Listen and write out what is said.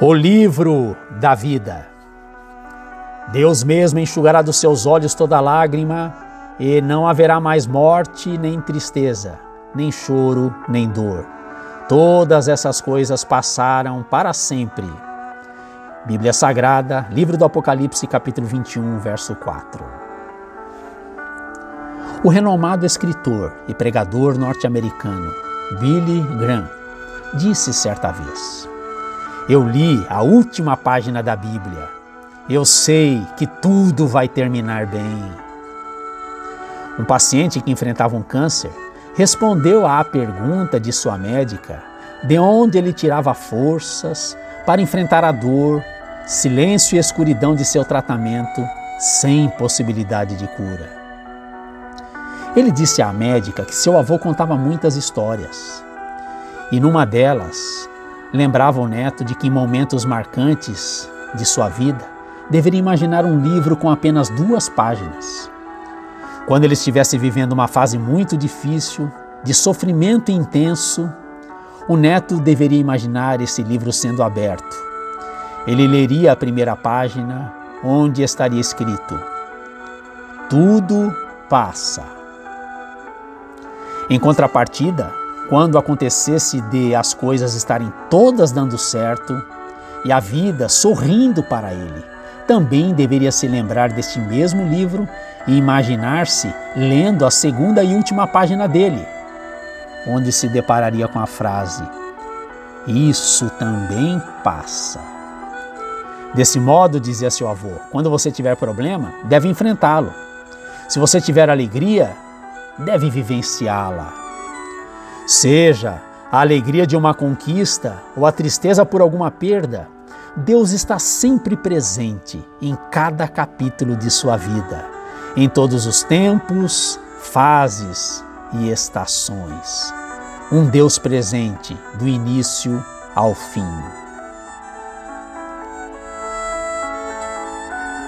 O livro da vida. Deus mesmo enxugará dos seus olhos toda lágrima, e não haverá mais morte, nem tristeza, nem choro, nem dor. Todas essas coisas passaram para sempre. Bíblia Sagrada, livro do Apocalipse, capítulo 21, verso 4. O renomado escritor e pregador norte-americano Billy Graham disse certa vez: eu li a última página da Bíblia. Eu sei que tudo vai terminar bem. Um paciente que enfrentava um câncer respondeu à pergunta de sua médica de onde ele tirava forças para enfrentar a dor, silêncio e escuridão de seu tratamento sem possibilidade de cura. Ele disse à médica que seu avô contava muitas histórias e numa delas lembrava o neto de que em momentos marcantes de sua vida deveria imaginar um livro com apenas duas páginas. Quando ele estivesse vivendo uma fase muito difícil, de sofrimento intenso, o neto deveria imaginar esse livro sendo aberto. Ele leria a primeira página, onde estaria escrito: Tudo passa. Em contrapartida, quando acontecesse de as coisas estarem todas dando certo e a vida sorrindo para ele, também deveria se lembrar deste mesmo livro e imaginar-se lendo a segunda e última página dele, onde se depararia com a frase: Isso também passa. Desse modo, dizia seu avô, quando você tiver problema, deve enfrentá-lo. Se você tiver alegria, deve vivenciá-la. Seja a alegria de uma conquista ou a tristeza por alguma perda, Deus está sempre presente em cada capítulo de sua vida, em todos os tempos, fases e estações. Um Deus presente do início ao fim.